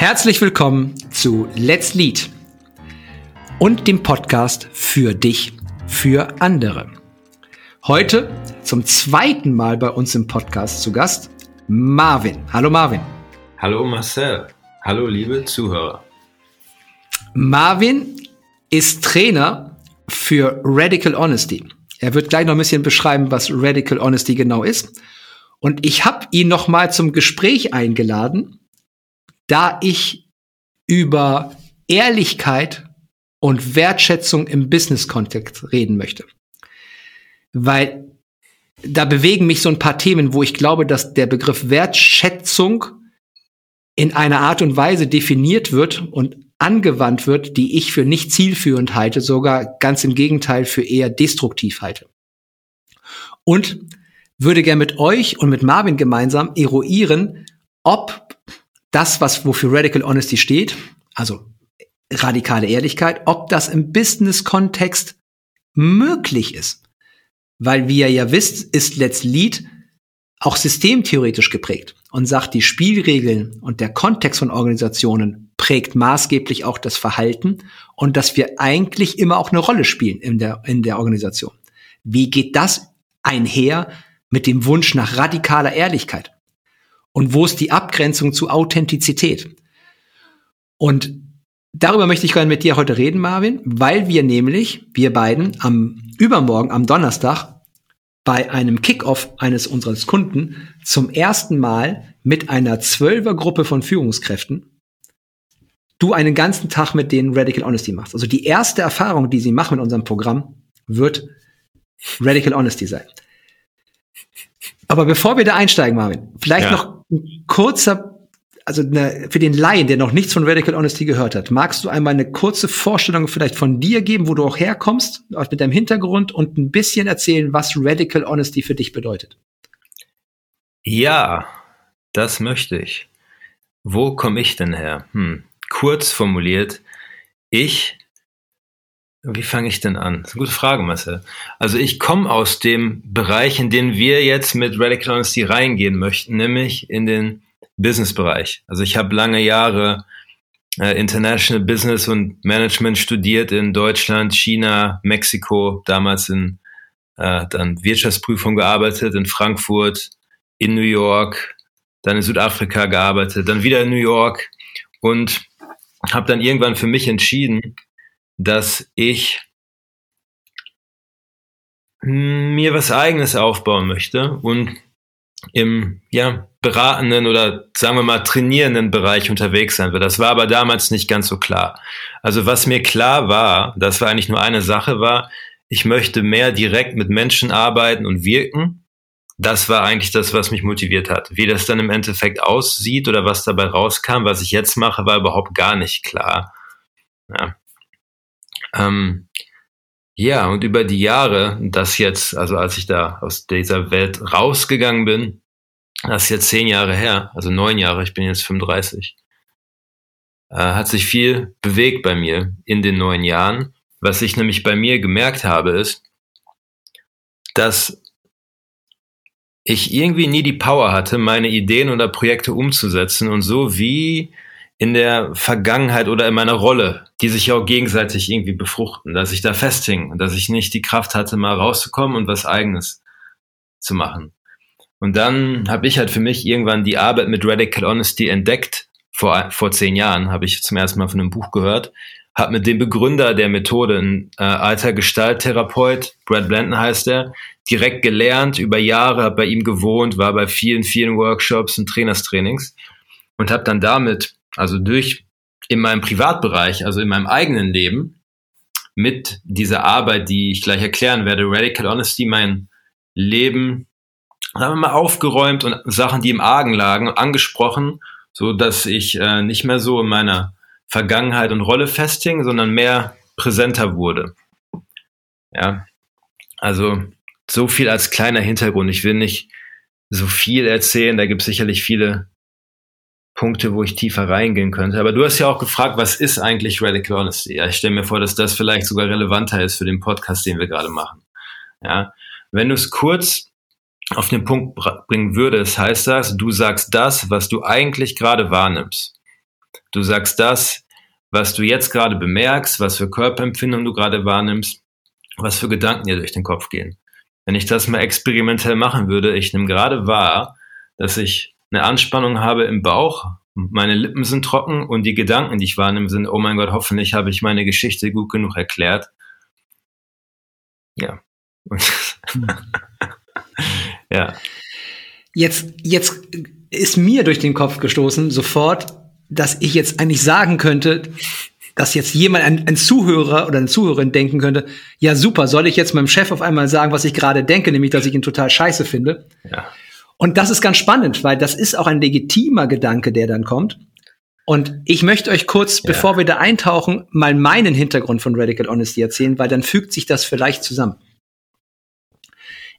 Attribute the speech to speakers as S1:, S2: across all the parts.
S1: Herzlich willkommen zu Let's Lead und dem Podcast für dich, für andere. Heute zum zweiten Mal bei uns im Podcast zu Gast Marvin. Hallo Marvin.
S2: Hallo Marcel. Hallo liebe Zuhörer.
S1: Marvin ist Trainer für Radical Honesty. Er wird gleich noch ein bisschen beschreiben, was Radical Honesty genau ist. Und ich habe ihn noch mal zum Gespräch eingeladen, da ich über Ehrlichkeit und Wertschätzung im Business-Kontext reden möchte. Weil da bewegen mich so ein paar Themen, wo ich glaube, dass der Begriff Wertschätzung in einer Art und Weise definiert wird und angewandt wird, die ich für nicht zielführend halte, sogar ganz im Gegenteil für eher destruktiv halte. Und würde gern mit euch und mit Marvin gemeinsam eruieren, ob das, was wofür Radical Honesty steht, also radikale Ehrlichkeit, ob das im Business-Kontext möglich ist. Weil, wie ihr ja wisst, ist Let's Lead auch systemtheoretisch geprägt und sagt, die Spielregeln und der Kontext von Organisationen prägt maßgeblich auch das Verhalten und dass wir eigentlich immer auch eine Rolle spielen in der, in der Organisation. Wie geht das einher mit dem Wunsch nach radikaler Ehrlichkeit? Und wo ist die Abgrenzung zu Authentizität? Und darüber möchte ich gerne mit dir heute reden, Marvin, weil wir nämlich, wir beiden, am übermorgen, am Donnerstag, bei einem Kickoff eines unseres Kunden zum ersten Mal mit einer Zwölfergruppe von Führungskräften du einen ganzen Tag mit denen Radical Honesty machst. Also die erste Erfahrung, die sie machen mit unserem Programm, wird Radical Honesty sein. Aber bevor wir da einsteigen, Marvin, vielleicht ja. noch ein kurzer, also eine, für den Laien, der noch nichts von Radical Honesty gehört hat, magst du einmal eine kurze Vorstellung vielleicht von dir geben, wo du auch herkommst, mit deinem Hintergrund und ein bisschen erzählen, was Radical Honesty für dich bedeutet?
S2: Ja, das möchte ich. Wo komme ich denn her? Hm. Kurz formuliert, ich wie fange ich denn an? Das ist eine gute Frage, Marcel. Also ich komme aus dem Bereich, in den wir jetzt mit Radical Honesty reingehen möchten, nämlich in den Business-Bereich. Also ich habe lange Jahre äh, International Business und Management studiert in Deutschland, China, Mexiko, damals in äh, dann Wirtschaftsprüfung gearbeitet, in Frankfurt, in New York, dann in Südafrika gearbeitet, dann wieder in New York und habe dann irgendwann für mich entschieden, dass ich mir was eigenes aufbauen möchte und im ja, beratenden oder sagen wir mal trainierenden Bereich unterwegs sein will. Das war aber damals nicht ganz so klar. Also was mir klar war, das war eigentlich nur eine Sache war, ich möchte mehr direkt mit Menschen arbeiten und wirken. Das war eigentlich das, was mich motiviert hat. Wie das dann im Endeffekt aussieht oder was dabei rauskam, was ich jetzt mache, war überhaupt gar nicht klar. Ja. Ähm, ja, und über die Jahre, das jetzt, also als ich da aus dieser Welt rausgegangen bin, das ist jetzt zehn Jahre her, also neun Jahre, ich bin jetzt 35, äh, hat sich viel bewegt bei mir in den neun Jahren. Was ich nämlich bei mir gemerkt habe, ist, dass ich irgendwie nie die Power hatte, meine Ideen oder Projekte umzusetzen und so wie in der Vergangenheit oder in meiner Rolle, die sich ja auch gegenseitig irgendwie befruchten, dass ich da festhing und dass ich nicht die Kraft hatte, mal rauszukommen und was eigenes zu machen. Und dann habe ich halt für mich irgendwann die Arbeit mit Radical Honesty entdeckt. Vor, vor zehn Jahren habe ich zum ersten Mal von einem Buch gehört, habe mit dem Begründer der Methode, ein äh, alter Gestalttherapeut, Brad Blanton heißt er, direkt gelernt, über Jahre, habe bei ihm gewohnt, war bei vielen, vielen Workshops und Trainerstrainings und habe dann damit also durch in meinem Privatbereich, also in meinem eigenen Leben, mit dieser Arbeit, die ich gleich erklären werde, Radical Honesty, mein Leben, sagen wir mal, aufgeräumt und Sachen, die im Argen lagen, angesprochen, so dass ich äh, nicht mehr so in meiner Vergangenheit und Rolle festhing, sondern mehr präsenter wurde. Ja, also so viel als kleiner Hintergrund. Ich will nicht so viel erzählen, da gibt es sicherlich viele Punkte, wo ich tiefer reingehen könnte. Aber du hast ja auch gefragt, was ist eigentlich Radical Honesty? Ja, ich stelle mir vor, dass das vielleicht sogar relevanter ist für den Podcast, den wir gerade machen. Ja, wenn du es kurz auf den Punkt bringen würdest, heißt das, du sagst das, was du eigentlich gerade wahrnimmst. Du sagst das, was du jetzt gerade bemerkst, was für Körperempfindungen du gerade wahrnimmst, was für Gedanken dir durch den Kopf gehen. Wenn ich das mal experimentell machen würde, ich nehme gerade wahr, dass ich eine Anspannung habe im Bauch, meine Lippen sind trocken und die Gedanken, die ich wahrnehme, sind, oh mein Gott, hoffentlich habe ich meine Geschichte gut genug erklärt. Ja.
S1: ja. Jetzt, jetzt ist mir durch den Kopf gestoßen, sofort, dass ich jetzt eigentlich sagen könnte, dass jetzt jemand, ein, ein, Zuhörer oder eine Zuhörerin denken könnte, ja super, soll ich jetzt meinem Chef auf einmal sagen, was ich gerade denke, nämlich, dass ich ihn total scheiße finde. Ja. Und das ist ganz spannend, weil das ist auch ein legitimer Gedanke, der dann kommt. Und ich möchte euch kurz, ja. bevor wir da eintauchen, mal meinen Hintergrund von Radical Honesty erzählen, weil dann fügt sich das vielleicht zusammen.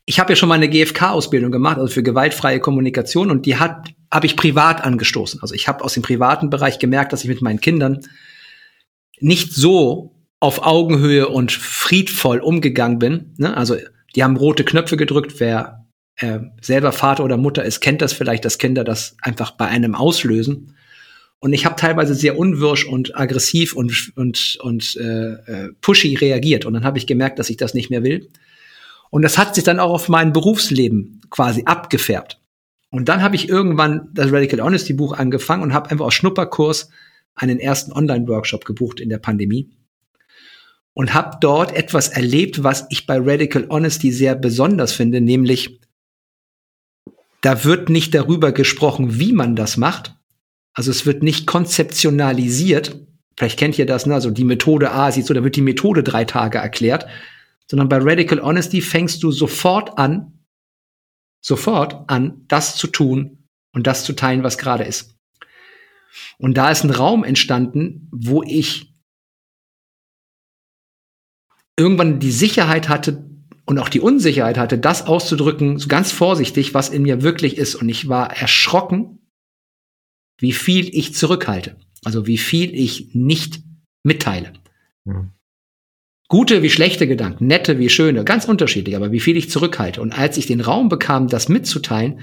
S1: Ich habe ja schon mal eine GFK-Ausbildung gemacht, also für gewaltfreie Kommunikation, und die hat habe ich privat angestoßen. Also ich habe aus dem privaten Bereich gemerkt, dass ich mit meinen Kindern nicht so auf Augenhöhe und friedvoll umgegangen bin. Ne? Also die haben rote Knöpfe gedrückt. Wer äh, selber Vater oder Mutter ist, kennt das vielleicht, dass Kinder das einfach bei einem auslösen. Und ich habe teilweise sehr unwirsch und aggressiv und, und, und äh, äh, pushy reagiert. Und dann habe ich gemerkt, dass ich das nicht mehr will. Und das hat sich dann auch auf mein Berufsleben quasi abgefärbt. Und dann habe ich irgendwann das Radical Honesty Buch angefangen und habe einfach aus Schnupperkurs einen ersten Online-Workshop gebucht in der Pandemie und habe dort etwas erlebt, was ich bei Radical Honesty sehr besonders finde, nämlich da wird nicht darüber gesprochen, wie man das macht. Also es wird nicht konzeptionalisiert. Vielleicht kennt ihr das, ne? Also die Methode A sieht so, da wird die Methode drei Tage erklärt. Sondern bei Radical Honesty fängst du sofort an, sofort an, das zu tun und das zu teilen, was gerade ist. Und da ist ein Raum entstanden, wo ich irgendwann die Sicherheit hatte, und auch die Unsicherheit hatte, das auszudrücken, so ganz vorsichtig, was in mir wirklich ist. Und ich war erschrocken, wie viel ich zurückhalte. Also wie viel ich nicht mitteile. Mhm. Gute wie schlechte Gedanken, nette wie schöne, ganz unterschiedlich, aber wie viel ich zurückhalte. Und als ich den Raum bekam, das mitzuteilen,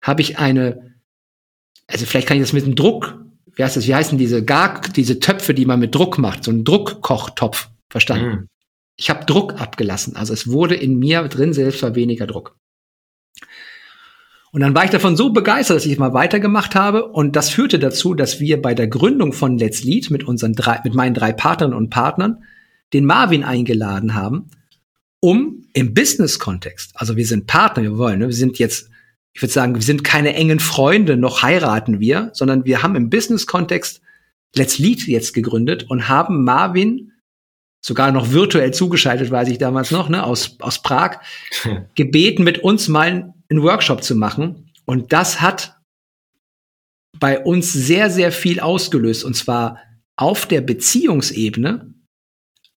S1: habe ich eine, also vielleicht kann ich das mit dem Druck, wie heißt das, wie heißen diese Gar, diese Töpfe, die man mit Druck macht, so ein Druckkochtopf, verstanden. Mhm. Ich habe Druck abgelassen. Also es wurde in mir drin selbst war weniger Druck. Und dann war ich davon so begeistert, dass ich mal weitergemacht habe. Und das führte dazu, dass wir bei der Gründung von Let's Lead mit unseren drei, mit meinen drei Partnern und Partnern den Marvin eingeladen haben, um im Business-Kontext, also wir sind Partner, wir wollen, ne, wir sind jetzt, ich würde sagen, wir sind keine engen Freunde, noch heiraten wir, sondern wir haben im Business-Kontext Let's Lead jetzt gegründet und haben Marvin sogar noch virtuell zugeschaltet, weiß ich damals noch, ne, aus, aus Prag, gebeten, mit uns mal einen Workshop zu machen. Und das hat bei uns sehr, sehr viel ausgelöst. Und zwar auf der Beziehungsebene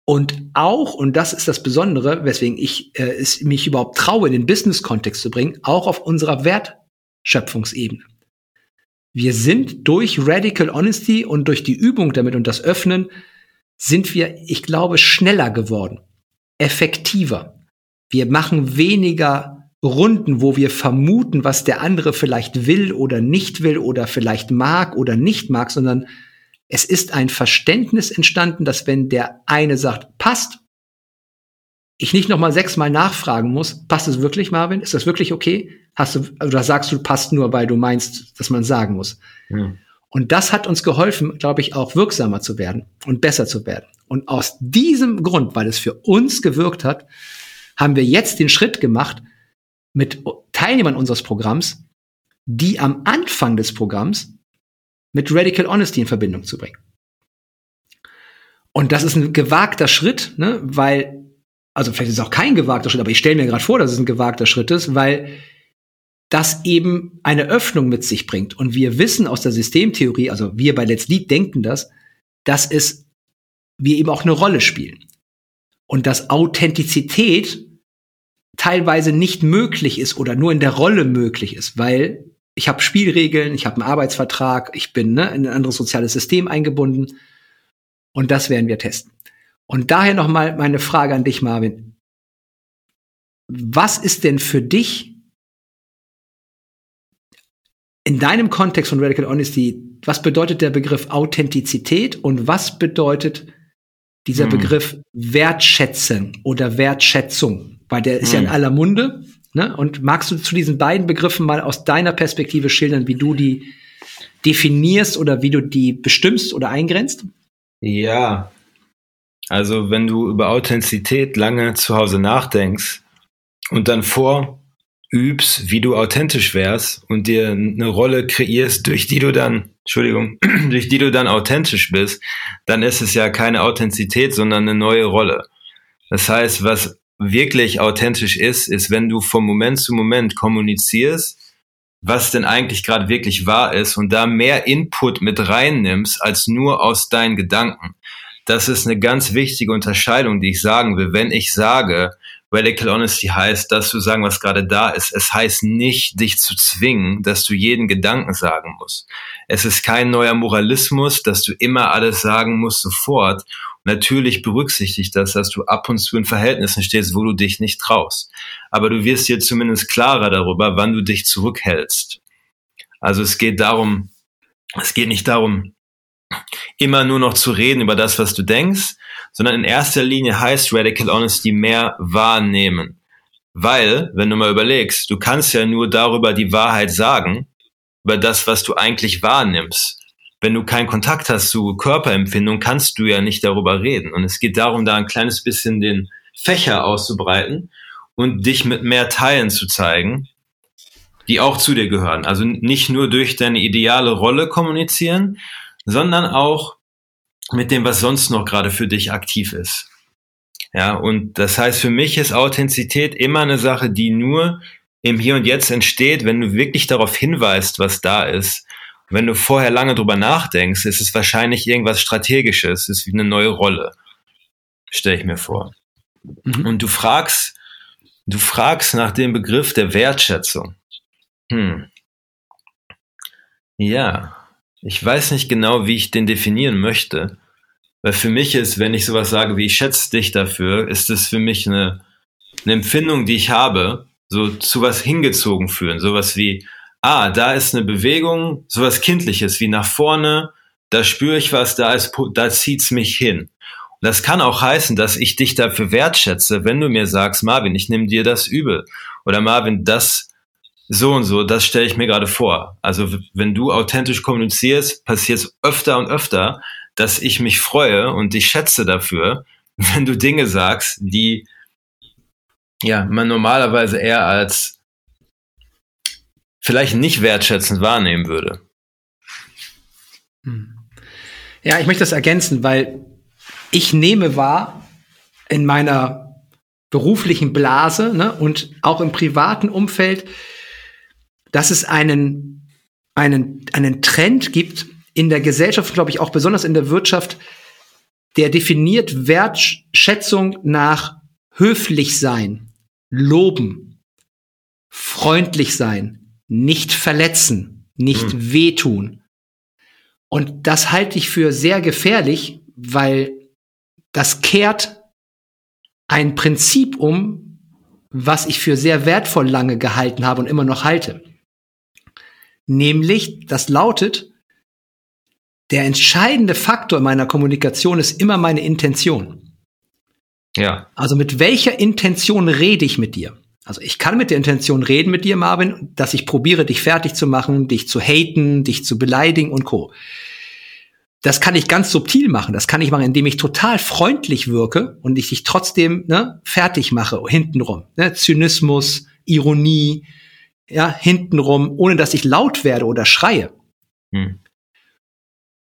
S1: und auch, und das ist das Besondere, weswegen ich äh, es mich überhaupt traue, in den Business-Kontext zu bringen, auch auf unserer Wertschöpfungsebene. Wir sind durch Radical Honesty und durch die Übung damit und das Öffnen sind wir, ich glaube, schneller geworden, effektiver. Wir machen weniger Runden, wo wir vermuten, was der andere vielleicht will oder nicht will oder vielleicht mag oder nicht mag, sondern es ist ein Verständnis entstanden, dass wenn der eine sagt, passt, ich nicht noch mal sechsmal nachfragen muss, passt es wirklich, Marvin? Ist das wirklich okay? Hast du, oder sagst du, passt nur, weil du meinst, dass man sagen muss? Hm. Und das hat uns geholfen, glaube ich, auch wirksamer zu werden und besser zu werden. Und aus diesem Grund, weil es für uns gewirkt hat, haben wir jetzt den Schritt gemacht, mit Teilnehmern unseres Programms, die am Anfang des Programms mit Radical Honesty in Verbindung zu bringen. Und das ist ein gewagter Schritt, ne, weil, also vielleicht ist es auch kein gewagter Schritt, aber ich stelle mir gerade vor, dass es ein gewagter Schritt ist, weil das eben eine Öffnung mit sich bringt. Und wir wissen aus der Systemtheorie, also wir bei Let's Lead denken das, dass es wir eben auch eine Rolle spielen. Und dass Authentizität teilweise nicht möglich ist oder nur in der Rolle möglich ist, weil ich habe Spielregeln, ich habe einen Arbeitsvertrag, ich bin ne, in ein anderes soziales System eingebunden. Und das werden wir testen. Und daher nochmal meine Frage an dich, Marvin. Was ist denn für dich in deinem Kontext von Radical Honesty, was bedeutet der Begriff Authentizität und was bedeutet dieser hm. Begriff Wertschätzen oder Wertschätzung? Weil der ist hm. ja in hm. aller Munde. Ne? Und magst du zu diesen beiden Begriffen mal aus deiner Perspektive schildern, wie du die definierst oder wie du die bestimmst oder eingrenzt?
S2: Ja. Also wenn du über Authentizität lange zu Hause nachdenkst und dann vorübst, wie du authentisch wärst und dir eine Rolle kreierst, durch die du dann, Entschuldigung, durch die du dann authentisch bist, dann ist es ja keine Authentizität, sondern eine neue Rolle. Das heißt, was wirklich authentisch ist, ist, wenn du von Moment zu Moment kommunizierst, was denn eigentlich gerade wirklich wahr ist und da mehr Input mit reinnimmst als nur aus deinen Gedanken. Das ist eine ganz wichtige Unterscheidung, die ich sagen will. Wenn ich sage, Radical Honesty heißt, dass du sagen, was gerade da ist. Es heißt nicht, dich zu zwingen, dass du jeden Gedanken sagen musst. Es ist kein neuer Moralismus, dass du immer alles sagen musst sofort. natürlich berücksichtigt das, dass du ab und zu in Verhältnissen stehst, wo du dich nicht traust. Aber du wirst dir zumindest klarer darüber, wann du dich zurückhältst. Also es geht darum, es geht nicht darum, immer nur noch zu reden über das, was du denkst, sondern in erster Linie heißt Radical Honesty mehr wahrnehmen. Weil, wenn du mal überlegst, du kannst ja nur darüber die Wahrheit sagen, über das, was du eigentlich wahrnimmst. Wenn du keinen Kontakt hast zu Körperempfindung, kannst du ja nicht darüber reden. Und es geht darum, da ein kleines bisschen den Fächer auszubreiten und dich mit mehr Teilen zu zeigen, die auch zu dir gehören. Also nicht nur durch deine ideale Rolle kommunizieren, sondern auch mit dem, was sonst noch gerade für dich aktiv ist. Ja, und das heißt, für mich ist Authentizität immer eine Sache, die nur im Hier und Jetzt entsteht, wenn du wirklich darauf hinweist, was da ist. wenn du vorher lange drüber nachdenkst, ist es wahrscheinlich irgendwas Strategisches, ist wie eine neue Rolle. Stelle ich mir vor. Mhm. Und du fragst, du fragst nach dem Begriff der Wertschätzung. Hm. Ja, ich weiß nicht genau, wie ich den definieren möchte. Weil für mich ist, wenn ich sowas sage wie ich schätze dich dafür, ist es für mich eine, eine Empfindung, die ich habe, so zu was hingezogen fühlen. Sowas wie, ah, da ist eine Bewegung, sowas Kindliches wie nach vorne, da spüre ich was, da ist, da zieht's mich hin. Und das kann auch heißen, dass ich dich dafür wertschätze, wenn du mir sagst, Marvin, ich nehme dir das übel. Oder Marvin, das so und so, das stelle ich mir gerade vor. Also wenn du authentisch kommunizierst, passiert es öfter und öfter, dass ich mich freue und dich schätze dafür, wenn du Dinge sagst, die ja man normalerweise eher als vielleicht nicht wertschätzend wahrnehmen würde.
S1: Hm. Ja, ich möchte das ergänzen, weil ich nehme wahr in meiner beruflichen Blase ne, und auch im privaten Umfeld, dass es einen, einen, einen Trend gibt in der Gesellschaft, glaube ich, auch besonders in der Wirtschaft, der definiert Wertschätzung nach höflich sein, loben, freundlich sein, nicht verletzen, nicht mhm. wehtun. Und das halte ich für sehr gefährlich, weil das kehrt ein Prinzip um, was ich für sehr wertvoll lange gehalten habe und immer noch halte. Nämlich, das lautet, der entscheidende Faktor in meiner Kommunikation ist immer meine Intention. Ja. Also mit welcher Intention rede ich mit dir? Also ich kann mit der Intention reden mit dir, Marvin, dass ich probiere, dich fertig zu machen, dich zu haten, dich zu beleidigen und co. Das kann ich ganz subtil machen. Das kann ich machen, indem ich total freundlich wirke und ich dich trotzdem ne, fertig mache, hintenrum. Ne? Zynismus, Ironie, ja, hintenrum, ohne dass ich laut werde oder schreie. Hm.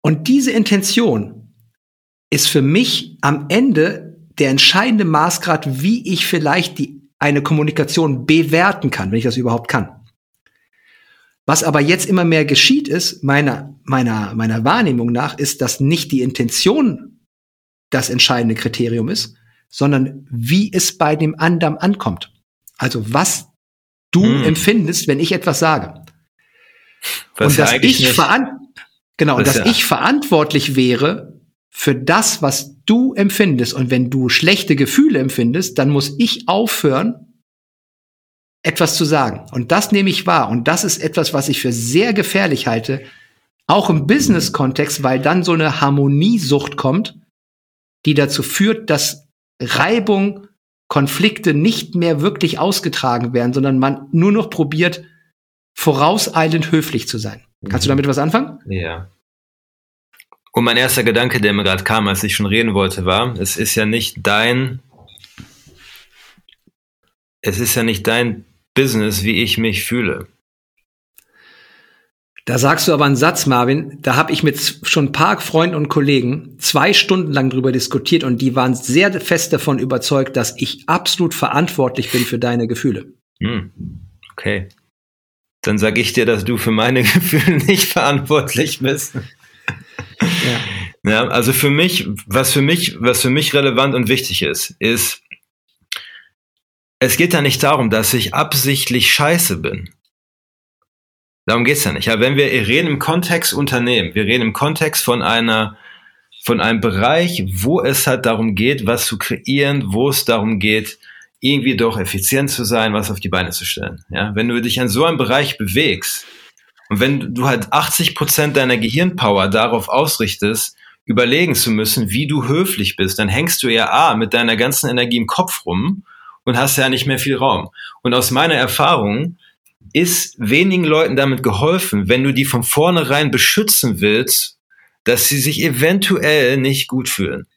S1: Und diese Intention ist für mich am Ende der entscheidende Maßgrad, wie ich vielleicht die, eine Kommunikation bewerten kann, wenn ich das überhaupt kann. Was aber jetzt immer mehr geschieht ist, meiner, meiner, meiner Wahrnehmung nach, ist, dass nicht die Intention das entscheidende Kriterium ist, sondern wie es bei dem anderen ankommt. Also was du hm. empfindest, wenn ich etwas sage. Was und dass ich veran genau, dass ja. ich verantwortlich wäre für das, was du empfindest. Und wenn du schlechte Gefühle empfindest, dann muss ich aufhören, etwas zu sagen. Und das nehme ich wahr. Und das ist etwas, was ich für sehr gefährlich halte, auch im Business-Kontext, weil dann so eine Harmoniesucht kommt, die dazu führt, dass Reibung, Konflikte nicht mehr wirklich ausgetragen werden, sondern man nur noch probiert, vorauseilend höflich zu sein. Kannst du mhm. damit was anfangen?
S2: Ja. Und mein erster Gedanke, der mir gerade kam, als ich schon reden wollte, war, es ist ja nicht dein, es ist ja nicht dein Business, wie ich mich fühle.
S1: Da sagst du aber einen Satz, Marvin, da habe ich mit schon ein paar Freunden und Kollegen zwei Stunden lang drüber diskutiert und die waren sehr fest davon überzeugt, dass ich absolut verantwortlich bin für deine Gefühle.
S2: Hm. Okay. Dann sage ich dir, dass du für meine Gefühle nicht verantwortlich bist. Ja. ja. Also für mich, was für mich, was für mich relevant und wichtig ist, ist, es geht ja nicht darum, dass ich absichtlich scheiße bin. Darum geht's ja nicht. Ja, wenn wir reden im Kontext Unternehmen, wir reden im Kontext von einer, von einem Bereich, wo es halt darum geht, was zu kreieren, wo es darum geht, irgendwie doch effizient zu sein, was auf die Beine zu stellen. Ja, wenn du dich in so einem Bereich bewegst und wenn du halt 80 Prozent deiner Gehirnpower darauf ausrichtest, überlegen zu müssen, wie du höflich bist, dann hängst du ja A mit deiner ganzen Energie im Kopf rum und hast ja nicht mehr viel Raum. Und aus meiner Erfahrung ist wenigen Leuten damit geholfen, wenn du die von vornherein beschützen willst, dass sie sich eventuell nicht gut fühlen.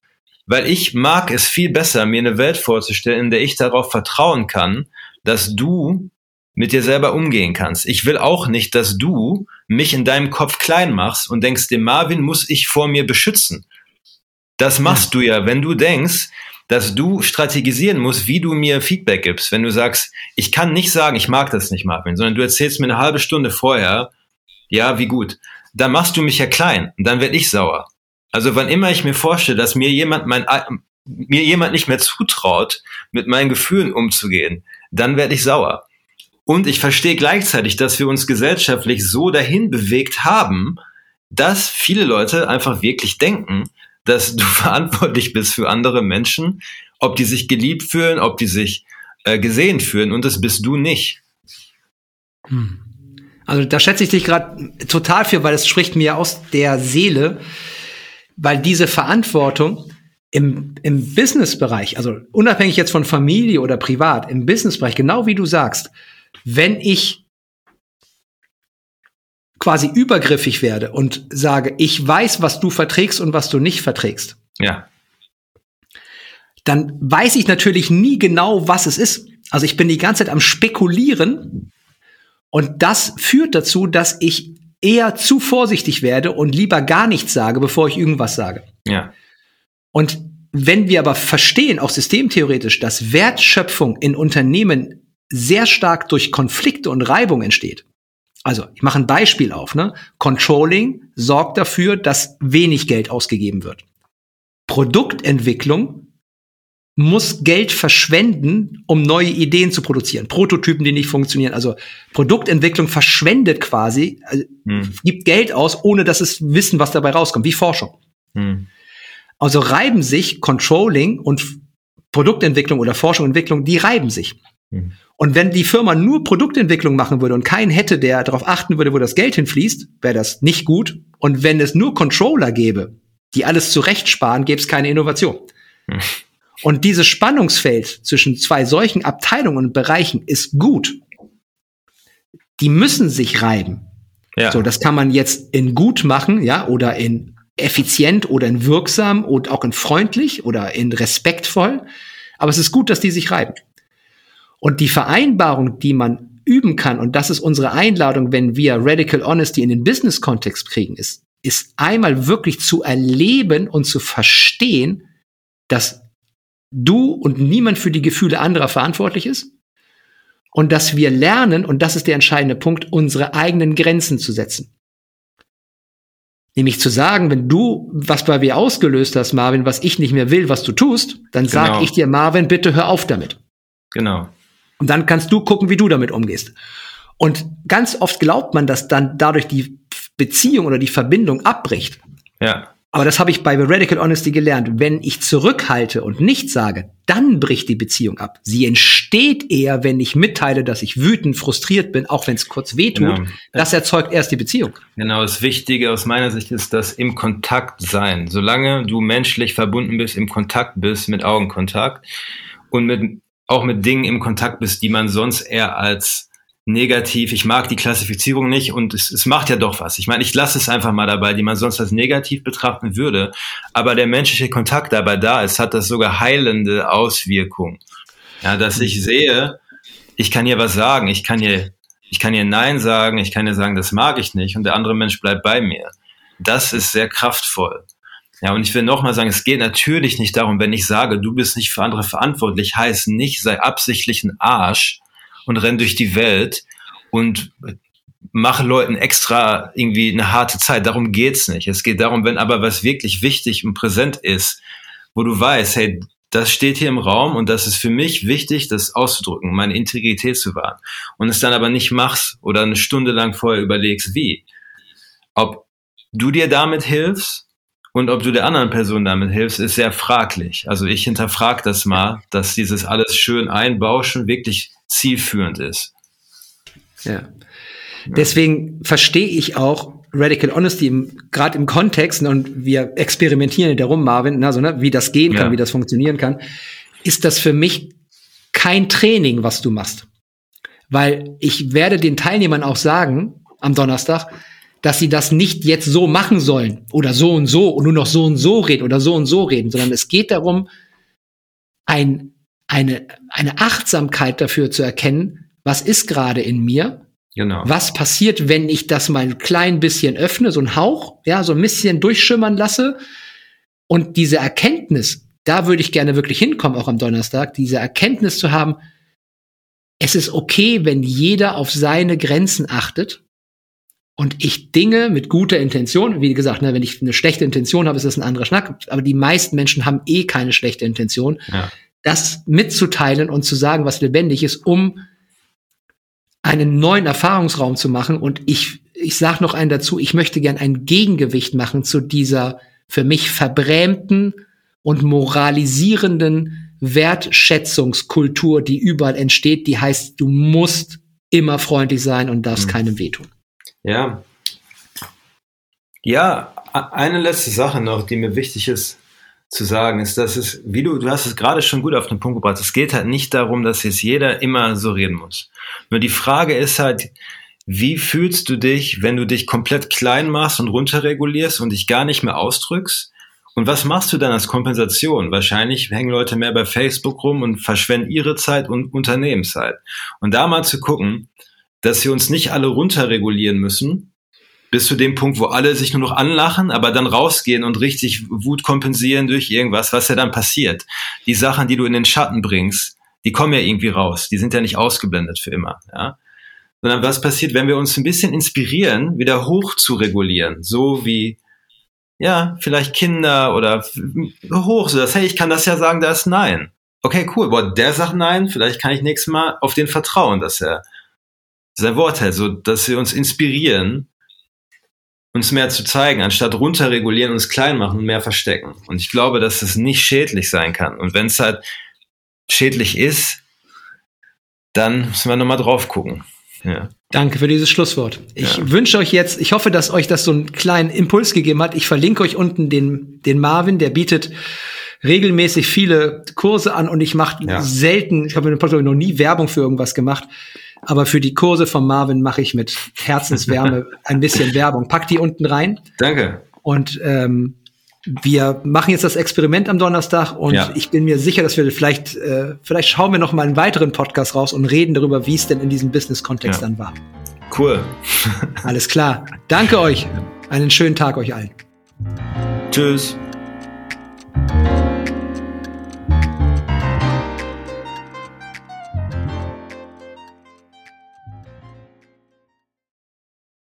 S2: Weil ich mag es viel besser, mir eine Welt vorzustellen, in der ich darauf vertrauen kann, dass du mit dir selber umgehen kannst. Ich will auch nicht, dass du mich in deinem Kopf klein machst und denkst, den Marvin muss ich vor mir beschützen. Das machst ja. du ja, wenn du denkst, dass du strategisieren musst, wie du mir Feedback gibst. Wenn du sagst, ich kann nicht sagen, ich mag das nicht, Marvin, sondern du erzählst mir eine halbe Stunde vorher, ja, wie gut. Dann machst du mich ja klein und dann werde ich sauer. Also wann immer ich mir vorstelle, dass mir jemand mein, mir jemand nicht mehr zutraut, mit meinen Gefühlen umzugehen, dann werde ich sauer. Und ich verstehe gleichzeitig, dass wir uns gesellschaftlich so dahin bewegt haben, dass viele Leute einfach wirklich denken, dass du verantwortlich bist für andere Menschen, ob die sich geliebt fühlen, ob die sich äh, gesehen fühlen und das bist du nicht.
S1: Hm. Also da schätze ich dich gerade total für, weil es spricht mir aus der Seele, weil diese Verantwortung im, im Businessbereich, also unabhängig jetzt von Familie oder privat, im Businessbereich, genau wie du sagst, wenn ich quasi übergriffig werde und sage, ich weiß, was du verträgst und was du nicht verträgst.
S2: Ja.
S1: Dann weiß ich natürlich nie genau, was es ist. Also ich bin die ganze Zeit am spekulieren und das führt dazu, dass ich eher zu vorsichtig werde und lieber gar nichts sage, bevor ich irgendwas sage.
S2: Ja.
S1: Und wenn wir aber verstehen, auch systemtheoretisch, dass Wertschöpfung in Unternehmen sehr stark durch Konflikte und Reibung entsteht, also, ich mache ein Beispiel auf. Ne? Controlling sorgt dafür, dass wenig Geld ausgegeben wird. Produktentwicklung muss Geld verschwenden, um neue Ideen zu produzieren. Prototypen, die nicht funktionieren. Also Produktentwicklung verschwendet quasi, also hm. gibt Geld aus, ohne dass es wissen, was dabei rauskommt, wie Forschung. Hm. Also reiben sich Controlling und Produktentwicklung oder Forschung und Entwicklung, die reiben sich. Hm. Und wenn die Firma nur Produktentwicklung machen würde und keinen hätte, der darauf achten würde, wo das Geld hinfließt, wäre das nicht gut. Und wenn es nur Controller gäbe, die alles zurechtsparen, gäbe es keine Innovation. Hm. Und dieses Spannungsfeld zwischen zwei solchen Abteilungen und Bereichen ist gut. Die müssen sich reiben. Ja. So, das kann man jetzt in gut machen, ja, oder in effizient oder in wirksam und auch in freundlich oder in respektvoll. Aber es ist gut, dass die sich reiben. Und die Vereinbarung, die man üben kann, und das ist unsere Einladung, wenn wir Radical Honesty in den Business-Kontext kriegen, ist, ist einmal wirklich zu erleben und zu verstehen, dass du und niemand für die Gefühle anderer verantwortlich ist und dass wir lernen, und das ist der entscheidende Punkt, unsere eigenen Grenzen zu setzen. Nämlich zu sagen, wenn du was bei mir ausgelöst hast, Marvin, was ich nicht mehr will, was du tust, dann genau. sage ich dir, Marvin, bitte hör auf damit.
S2: Genau.
S1: Und dann kannst du gucken, wie du damit umgehst. Und ganz oft glaubt man, dass dann dadurch die Beziehung oder die Verbindung abbricht.
S2: Ja.
S1: Aber das habe ich bei Radical Honesty gelernt. Wenn ich zurückhalte und nichts sage, dann bricht die Beziehung ab. Sie entsteht eher, wenn ich mitteile, dass ich wütend, frustriert bin, auch wenn es kurz wehtut. Genau. Das erzeugt erst die Beziehung.
S2: Genau, das Wichtige aus meiner Sicht ist das im Kontakt sein. Solange du menschlich verbunden bist, im Kontakt bist, mit Augenkontakt und mit, auch mit Dingen im Kontakt bist, die man sonst eher als negativ, ich mag die Klassifizierung nicht und es, es macht ja doch was. Ich meine, ich lasse es einfach mal dabei, die man sonst als negativ betrachten würde, aber der menschliche Kontakt dabei da ist, hat das sogar heilende Auswirkungen. Ja, dass ich sehe, ich kann hier was sagen, ich kann hier, ich kann hier Nein sagen, ich kann hier sagen, das mag ich nicht und der andere Mensch bleibt bei mir. Das ist sehr kraftvoll. Ja, und ich will nochmal sagen, es geht natürlich nicht darum, wenn ich sage, du bist nicht für andere verantwortlich, heißt nicht, sei absichtlich ein Arsch, und renn durch die Welt und mache Leuten extra irgendwie eine harte Zeit. Darum geht's nicht. Es geht darum, wenn aber was wirklich wichtig und präsent ist, wo du weißt, hey, das steht hier im Raum und das ist für mich wichtig, das auszudrücken, meine Integrität zu wahren. Und es dann aber nicht machst oder eine Stunde lang vorher überlegst, wie. Ob du dir damit hilfst und ob du der anderen Person damit hilfst, ist sehr fraglich. Also ich hinterfrage das mal, dass dieses alles schön einbauschen wirklich zielführend ist.
S1: Ja. Deswegen verstehe ich auch Radical Honesty gerade im Kontext, ne, und wir experimentieren darum, Marvin, also, ne, wie das gehen kann, ja. wie das funktionieren kann, ist das für mich kein Training, was du machst. Weil ich werde den Teilnehmern auch sagen, am Donnerstag, dass sie das nicht jetzt so machen sollen oder so und so und nur noch so und so reden oder so und so reden, sondern es geht darum, ein eine, eine Achtsamkeit dafür zu erkennen, was ist gerade in mir? Genau. Was passiert, wenn ich das mal ein klein bisschen öffne, so ein Hauch, ja, so ein bisschen durchschimmern lasse? Und diese Erkenntnis, da würde ich gerne wirklich hinkommen, auch am Donnerstag, diese Erkenntnis zu haben, es ist okay, wenn jeder auf seine Grenzen achtet und ich Dinge mit guter Intention, wie gesagt, ne, wenn ich eine schlechte Intention habe, ist das ein anderer Schnack, aber die meisten Menschen haben eh keine schlechte Intention. Ja das mitzuteilen und zu sagen, was lebendig ist, um einen neuen Erfahrungsraum zu machen. Und ich, ich sage noch einen dazu, ich möchte gern ein Gegengewicht machen zu dieser für mich verbrämten und moralisierenden Wertschätzungskultur, die überall entsteht, die heißt, du musst immer freundlich sein und darfst mhm. keinem wehtun.
S2: Ja. Ja, eine letzte Sache noch, die mir wichtig ist zu sagen, ist, dass es, wie du, du hast es gerade schon gut auf den Punkt gebracht, es geht halt nicht darum, dass jetzt jeder immer so reden muss. Nur die Frage ist halt, wie fühlst du dich, wenn du dich komplett klein machst und runterregulierst und dich gar nicht mehr ausdrückst? Und was machst du dann als Kompensation? Wahrscheinlich hängen Leute mehr bei Facebook rum und verschwenden ihre Zeit und Unternehmenszeit. Und da mal zu gucken, dass wir uns nicht alle runterregulieren müssen, bis zu dem Punkt, wo alle sich nur noch anlachen, aber dann rausgehen und richtig Wut kompensieren durch irgendwas, was ja dann passiert. Die Sachen, die du in den Schatten bringst, die kommen ja irgendwie raus. Die sind ja nicht ausgeblendet für immer, ja. Sondern was passiert, wenn wir uns ein bisschen inspirieren, wieder hoch zu regulieren, so wie, ja, vielleicht Kinder oder hoch, so dass, hey, ich kann das ja sagen, da ist Nein. Okay, cool, boah, der sagt Nein, vielleicht kann ich nächstes Mal auf den vertrauen, dass er sein Wort hält, so dass wir uns inspirieren uns mehr zu zeigen, anstatt runterregulieren, uns klein machen und mehr verstecken. Und ich glaube, dass es nicht schädlich sein kann. Und wenn es halt schädlich ist, dann müssen wir nochmal drauf gucken.
S1: Ja. Danke für dieses Schlusswort. Ich ja. wünsche euch jetzt, ich hoffe, dass euch das so einen kleinen Impuls gegeben hat. Ich verlinke euch unten den, den Marvin, der bietet regelmäßig viele Kurse an und ich mache ja. selten, ich habe in dem Podcast noch nie Werbung für irgendwas gemacht. Aber für die Kurse von Marvin mache ich mit Herzenswärme ein bisschen Werbung. Pack die unten rein.
S2: Danke.
S1: Und ähm, wir machen jetzt das Experiment am Donnerstag und ja. ich bin mir sicher, dass wir vielleicht, äh, vielleicht schauen wir noch mal einen weiteren Podcast raus und reden darüber, wie es denn in diesem Business-Kontext ja. dann war.
S2: Cool.
S1: Alles klar. Danke euch. Einen schönen Tag euch allen.
S2: Tschüss.